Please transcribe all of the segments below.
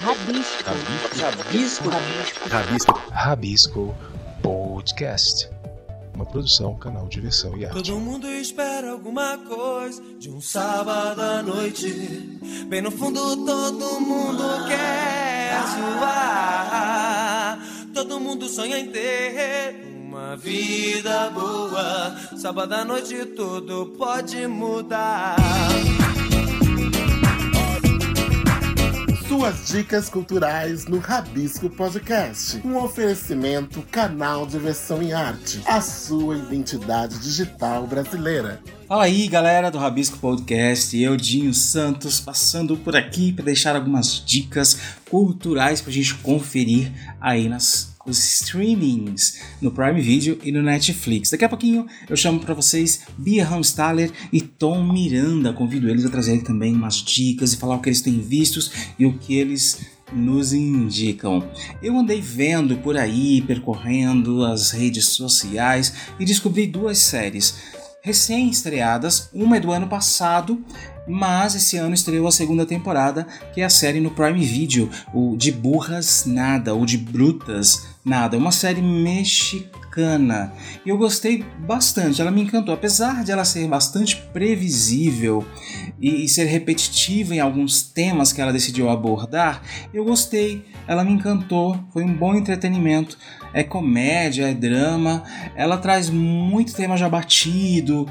Rabisco. Rabisco. Rabisco. Rabisco. Rabisco Podcast. Uma produção, canal Diversão e Arte. Todo mundo espera alguma coisa de um sábado à noite. Bem no fundo, todo mundo quer zoar. Todo mundo sonha em ter uma vida boa. Sábado à noite, tudo pode mudar. Suas dicas culturais no Rabisco Podcast. Um oferecimento canal Diversão em Arte. A sua identidade digital brasileira. Fala aí, galera do Rabisco Podcast. Eu, Dinho Santos, passando por aqui para deixar algumas dicas culturais para a gente conferir aí nas os streamings no Prime Video e no Netflix. Daqui a pouquinho eu chamo para vocês Bia Hamstaller e Tom Miranda. Convido eles a trazerem também umas dicas e falar o que eles têm vistos e o que eles nos indicam. Eu andei vendo por aí, percorrendo as redes sociais e descobri duas séries recém-estreadas. Uma é do ano passado, mas esse ano estreou a segunda temporada, que é a série no Prime Video, o De Burras Nada, ou de Brutas Nada. É uma série mexicana. E eu gostei bastante, ela me encantou. Apesar de ela ser bastante previsível e, e ser repetitiva em alguns temas que ela decidiu abordar, eu gostei. Ela me encantou, foi um bom entretenimento é comédia, é drama. Ela traz muito tema já batido,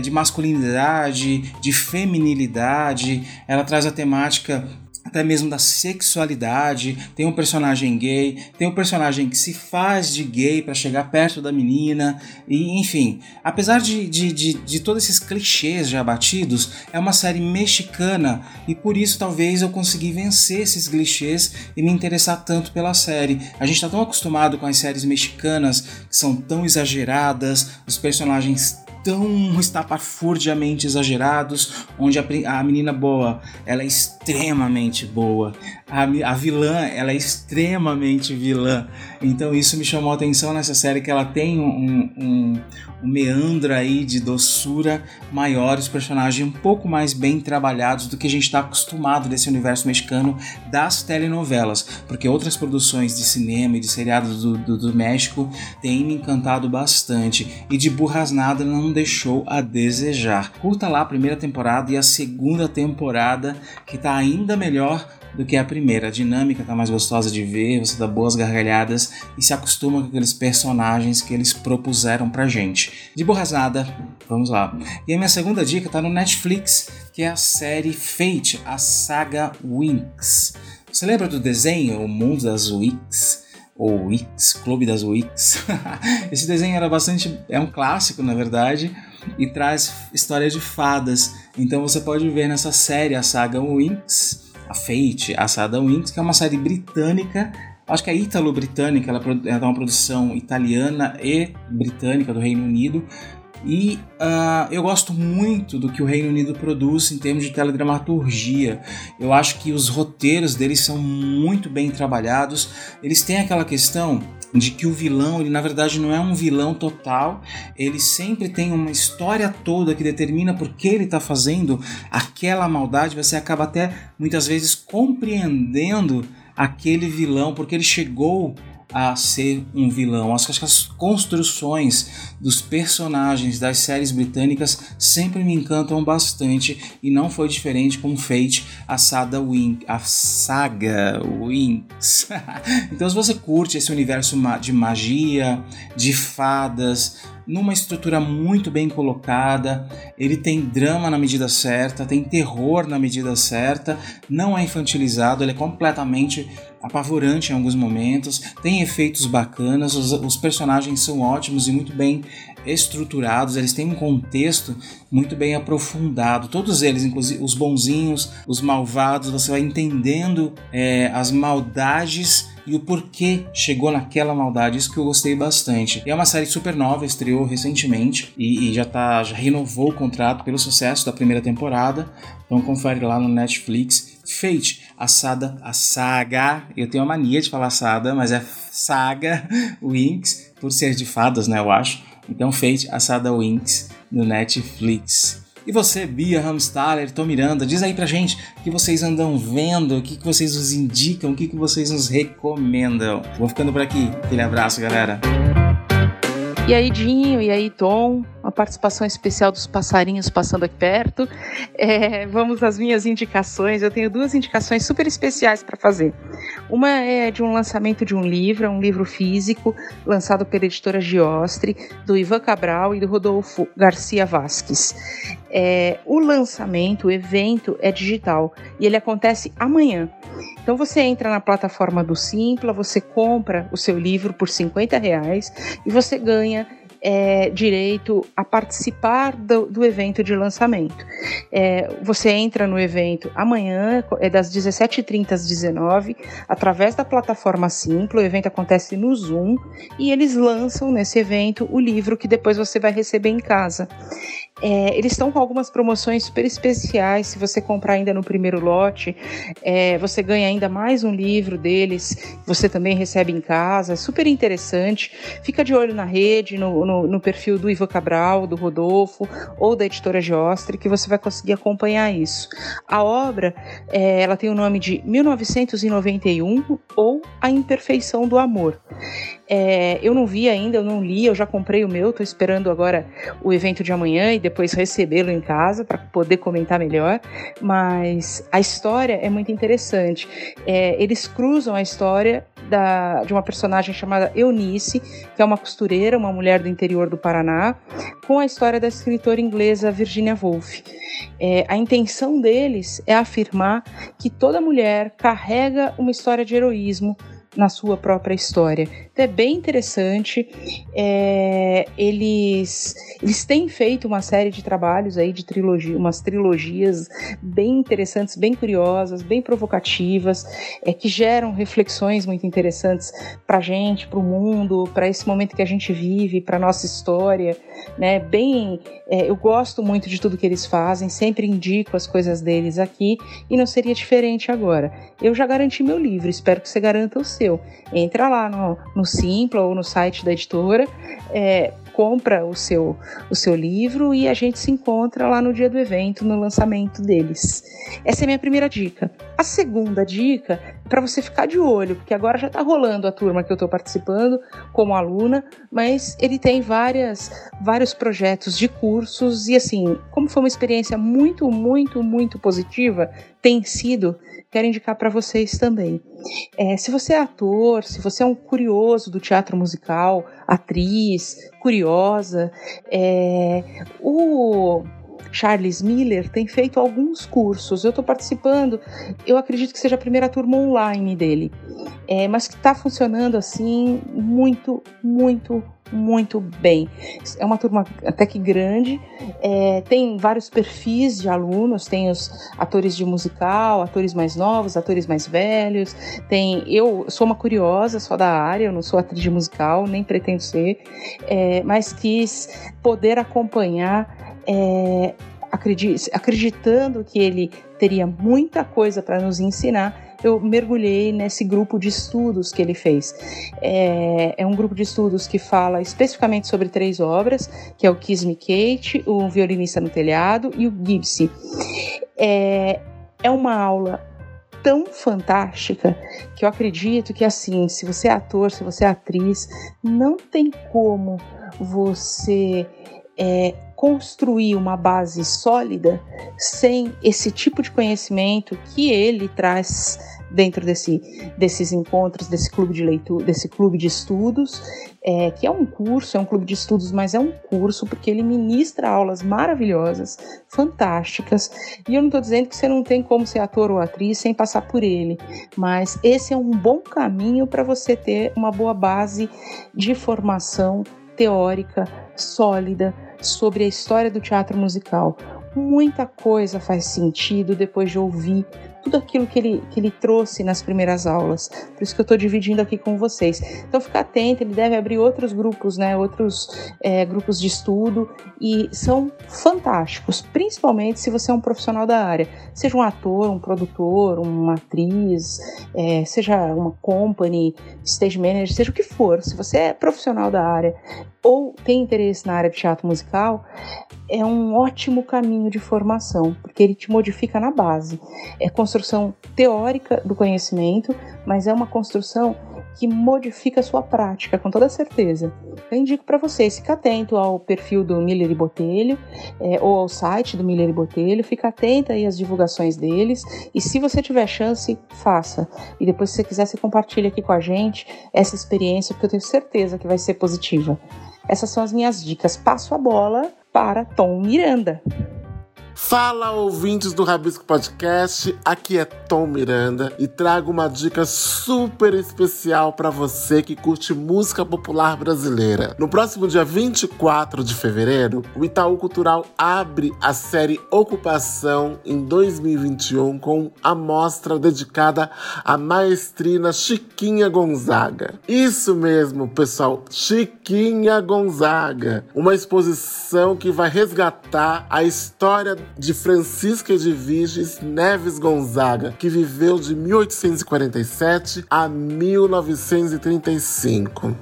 de masculinidade, de feminilidade. Ela traz a temática até mesmo da sexualidade. Tem um personagem gay, tem um personagem que se faz de gay para chegar perto da menina, e enfim, apesar de, de, de, de, todos esses clichês já batidos, é uma série mexicana e por isso talvez eu consegui vencer esses clichês e me interessar tanto pela série. A gente está tão acostumado com as séries mexicanas que são tão exageradas, os personagens tão estapafurdiamente exagerados, onde a, a, menina boa ela é extremamente boa, a, a vilã ela é extremamente vilã. Então isso me chamou a atenção nessa série que ela tem um, um, um meandro aí de doçura maior, os personagens um pouco mais bem trabalhados do que a gente está acostumado desse universo mexicano das telenovelas, porque outras produções de cinema e de seriados do, do, do México têm me encantado bastante e de burras nada não deixou a desejar. Curta lá a primeira temporada e a segunda temporada que está ainda melhor do que a primeira. A dinâmica tá mais gostosa de ver, você dá boas gargalhadas e se acostuma com aqueles personagens que eles propuseram pra gente. De borras nada, vamos lá. E a minha segunda dica tá no Netflix, que é a série Fate, a saga Winx. Você lembra do desenho O Mundo das Winx? Ou Wix, Clube das Wix. Esse desenho era bastante. é um clássico, na verdade, e traz história de fadas. Então você pode ver nessa série a saga Winx a Fate, a Sada Winx, que é uma série britânica, acho que é ítalo-britânica, ela é uma produção italiana e britânica do Reino Unido. E uh, eu gosto muito do que o Reino Unido produz em termos de teledramaturgia. Eu acho que os roteiros deles são muito bem trabalhados. Eles têm aquela questão de que o vilão, ele na verdade não é um vilão total, ele sempre tem uma história toda que determina por que ele está fazendo aquela maldade, você acaba até muitas vezes compreendendo aquele vilão, porque ele chegou a ser um vilão. Acho que as construções dos personagens das séries britânicas sempre me encantam bastante e não foi diferente com Fate, a saga Wink, a saga Winx. então, se você curte esse universo de magia, de fadas, numa estrutura muito bem colocada, ele tem drama na medida certa, tem terror na medida certa, não é infantilizado, ele é completamente apavorante em alguns momentos, tem efeitos bacanas, os, os, personagens são ótimos e muito bem estruturados, eles têm um contexto muito bem aprofundado. Todos eles, inclusive os bonzinhos, os malvados, você vai entendendo é, as maldades e o porquê chegou naquela maldade. Isso que eu gostei bastante. É uma série super nova, estreou recentemente e, e já tá, já renovou o contrato pelo sucesso da primeira temporada. Então confere lá no Netflix. Fate, a saga, a saga, eu tenho a mania de falar saga, mas é saga Winx, por ser de fadas, né, eu acho. Então Fate, a saga Winx no Netflix. E você, Bia Hamstaller, Tom Miranda, diz aí pra gente o que vocês andam vendo, o que, que vocês nos indicam, o que, que vocês nos recomendam. Vou ficando por aqui. Aquele abraço, galera. E aí, Dinho, e aí, Tom, uma participação especial dos passarinhos passando aqui perto. É, vamos às minhas indicações. Eu tenho duas indicações super especiais para fazer. Uma é de um lançamento de um livro, é um livro físico, lançado pela editora Giostre, do Ivan Cabral e do Rodolfo Garcia Vasques. É, o lançamento, o evento é digital e ele acontece amanhã. Então você entra na plataforma do Simpla, você compra o seu livro por 50 reais e você ganha é, direito a participar do, do evento de lançamento. É, você entra no evento amanhã, é das 17h30 às 19 através da plataforma Simpla. O evento acontece no Zoom e eles lançam nesse evento o livro que depois você vai receber em casa. É, eles estão com algumas promoções super especiais. Se você comprar ainda no primeiro lote, é, você ganha ainda mais um livro deles. Você também recebe em casa. É super interessante. Fica de olho na rede, no, no, no perfil do Ivo Cabral, do Rodolfo ou da editora Giostre, que você vai conseguir acompanhar isso. A obra, é, ela tem o nome de 1991 ou A Imperfeição do Amor. É, eu não vi ainda, eu não li, eu já comprei o meu, estou esperando agora o evento de amanhã e depois recebê-lo em casa para poder comentar melhor. Mas a história é muito interessante. É, eles cruzam a história da, de uma personagem chamada Eunice, que é uma costureira, uma mulher do interior do Paraná, com a história da escritora inglesa Virginia Woolf. É, a intenção deles é afirmar que toda mulher carrega uma história de heroísmo na sua própria história. É bem interessante. É, eles, eles têm feito uma série de trabalhos aí de trilogia, umas trilogias bem interessantes, bem curiosas, bem provocativas, é, que geram reflexões muito interessantes para gente, para o mundo, para esse momento que a gente vive, para nossa história, né? Bem, é, eu gosto muito de tudo que eles fazem, sempre indico as coisas deles aqui e não seria diferente agora. Eu já garanti meu livro, espero que você garanta o seu. Entra lá no, no Simpla ou no site da editora, é, compra o seu, o seu livro e a gente se encontra lá no dia do evento, no lançamento deles. Essa é a minha primeira dica. A segunda dica é para você ficar de olho, porque agora já está rolando a turma que eu estou participando como aluna, mas ele tem várias, vários projetos de cursos e assim, como foi uma experiência muito, muito, muito positiva, tem sido quero indicar para vocês também. É, se você é ator, se você é um curioso do teatro musical, atriz, curiosa, é, o Charles Miller tem feito alguns cursos. Eu estou participando, eu acredito que seja a primeira turma online dele, é, mas que está funcionando assim muito, muito, muito bem. É uma turma até que grande, é, tem vários perfis de alunos, tem os atores de musical, atores mais novos, atores mais velhos, tem eu sou uma curiosa só da área, eu não sou atriz de musical, nem pretendo ser, é, mas quis poder acompanhar é, acreditando que ele teria muita coisa para nos ensinar, eu mergulhei nesse grupo de estudos que ele fez. É, é, um grupo de estudos que fala especificamente sobre três obras, que é o Kiss Me Kate, o Violinista no Telhado e o Gipsy. É, é uma aula tão fantástica que eu acredito que assim, se você é ator, se você é atriz, não tem como você é, construir uma base sólida sem esse tipo de conhecimento que ele traz dentro desse, desses encontros, desse clube de leitura, desse clube de estudos, é, que é um curso, é um clube de estudos, mas é um curso porque ele ministra aulas maravilhosas, fantásticas. E eu não estou dizendo que você não tem como ser ator ou atriz sem passar por ele, mas esse é um bom caminho para você ter uma boa base de formação teórica sólida sobre a história do teatro musical. Muita coisa faz sentido depois de ouvir tudo aquilo que ele, que ele trouxe nas primeiras aulas. Por isso que eu estou dividindo aqui com vocês. Então fica atento, ele deve abrir outros grupos, né? Outros é, grupos de estudo e são fantásticos, principalmente se você é um profissional da área, seja um ator, um produtor, uma atriz, é, seja uma company, stage manager, seja o que for. Se você é profissional da área ou tem interesse na área de teatro musical, é um ótimo caminho de formação, porque ele te modifica na base. É construção teórica do conhecimento, mas é uma construção que modifica a sua prática, com toda certeza. Eu indico para vocês, fica atento ao perfil do Miller e Botelho, é, ou ao site do Miller e Botelho, fica atento aí às divulgações deles, e se você tiver chance, faça. E depois, se você quiser, você compartilha aqui com a gente essa experiência, porque eu tenho certeza que vai ser positiva. Essas são as minhas dicas. Passo a bola para Tom Miranda. Fala ouvintes do Rabisco Podcast, aqui é Tom Miranda e trago uma dica super especial para você que curte música popular brasileira. No próximo dia 24 de fevereiro, o Itaú Cultural abre a série Ocupação em 2021 com a mostra dedicada à maestrina Chiquinha Gonzaga. Isso mesmo, pessoal, Chiquinha Gonzaga, uma exposição que vai resgatar a história de Francisca de Viges Neves Gonzaga, que viveu de 1847 a 1935.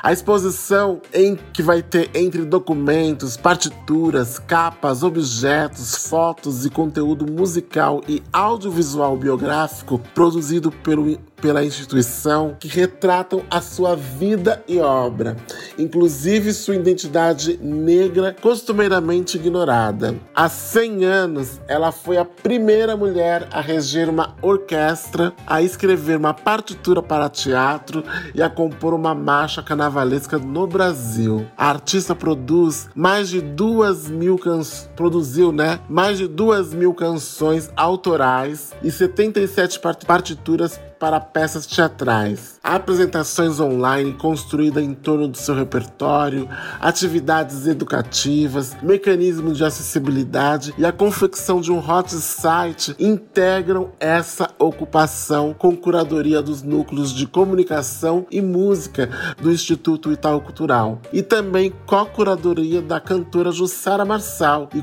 A exposição em que vai ter entre documentos, partituras, capas, objetos, fotos e conteúdo musical e audiovisual biográfico produzido pelo pela instituição que retratam a sua vida e obra, inclusive sua identidade negra costumeiramente ignorada. Há 100 anos, ela foi a primeira mulher a reger uma orquestra, a escrever uma partitura para teatro e a compor uma marcha carnavalesca no Brasil. A artista produz mais de duas mil canções, produziu, né? Mais de duas mil canções autorais e 77 partituras para peças teatrais, apresentações online construídas em torno do seu repertório, atividades educativas, mecanismo de acessibilidade e a confecção de um hot site integram essa ocupação com curadoria dos núcleos de comunicação e música do Instituto Itaú Cultural e também co-curadoria da cantora Jussara Marçal e,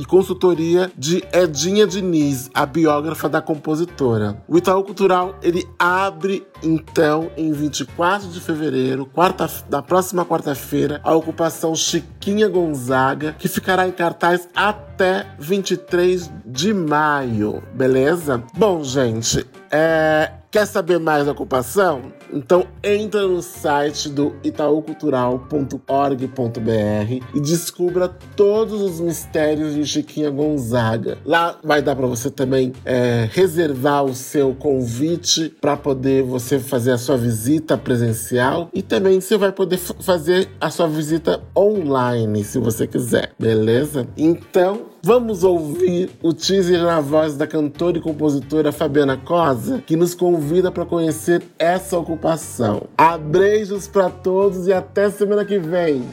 e consultoria de Edinha Diniz, a biógrafa da compositora. O Itaú Cultural ele abre então em 24 de fevereiro, quarta, da próxima quarta-feira, a ocupação Chiquinha Gonzaga, que ficará em cartaz até 23 de maio, beleza? Bom, gente, é, quer saber mais da ocupação? Então entra no site do itaucultural.org.br e descubra todos os mistérios de Chiquinha Gonzaga. Lá vai dar para você também é, reservar o seu convite para poder você fazer a sua visita presencial e também você vai poder fazer a sua visita online se você quiser, beleza? Então Vamos ouvir o teaser na voz da cantora e compositora Fabiana Cosa, que nos convida para conhecer essa ocupação. Abreijos para todos e até semana que vem.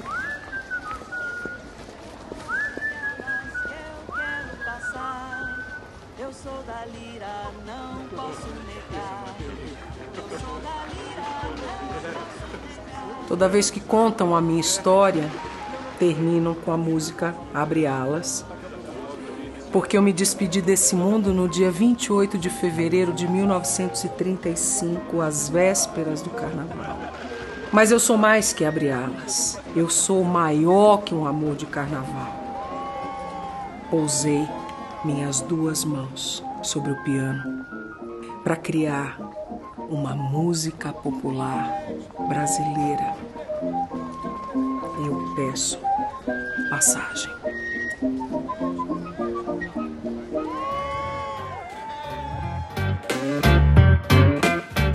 Toda vez que contam a minha história, terminam com a música Abre Alas porque eu me despedi desse mundo no dia 28 de fevereiro de 1935, às vésperas do carnaval. Mas eu sou mais que abre-alas. Eu sou maior que um amor de carnaval. Pousei minhas duas mãos sobre o piano para criar uma música popular brasileira. Eu peço passagem.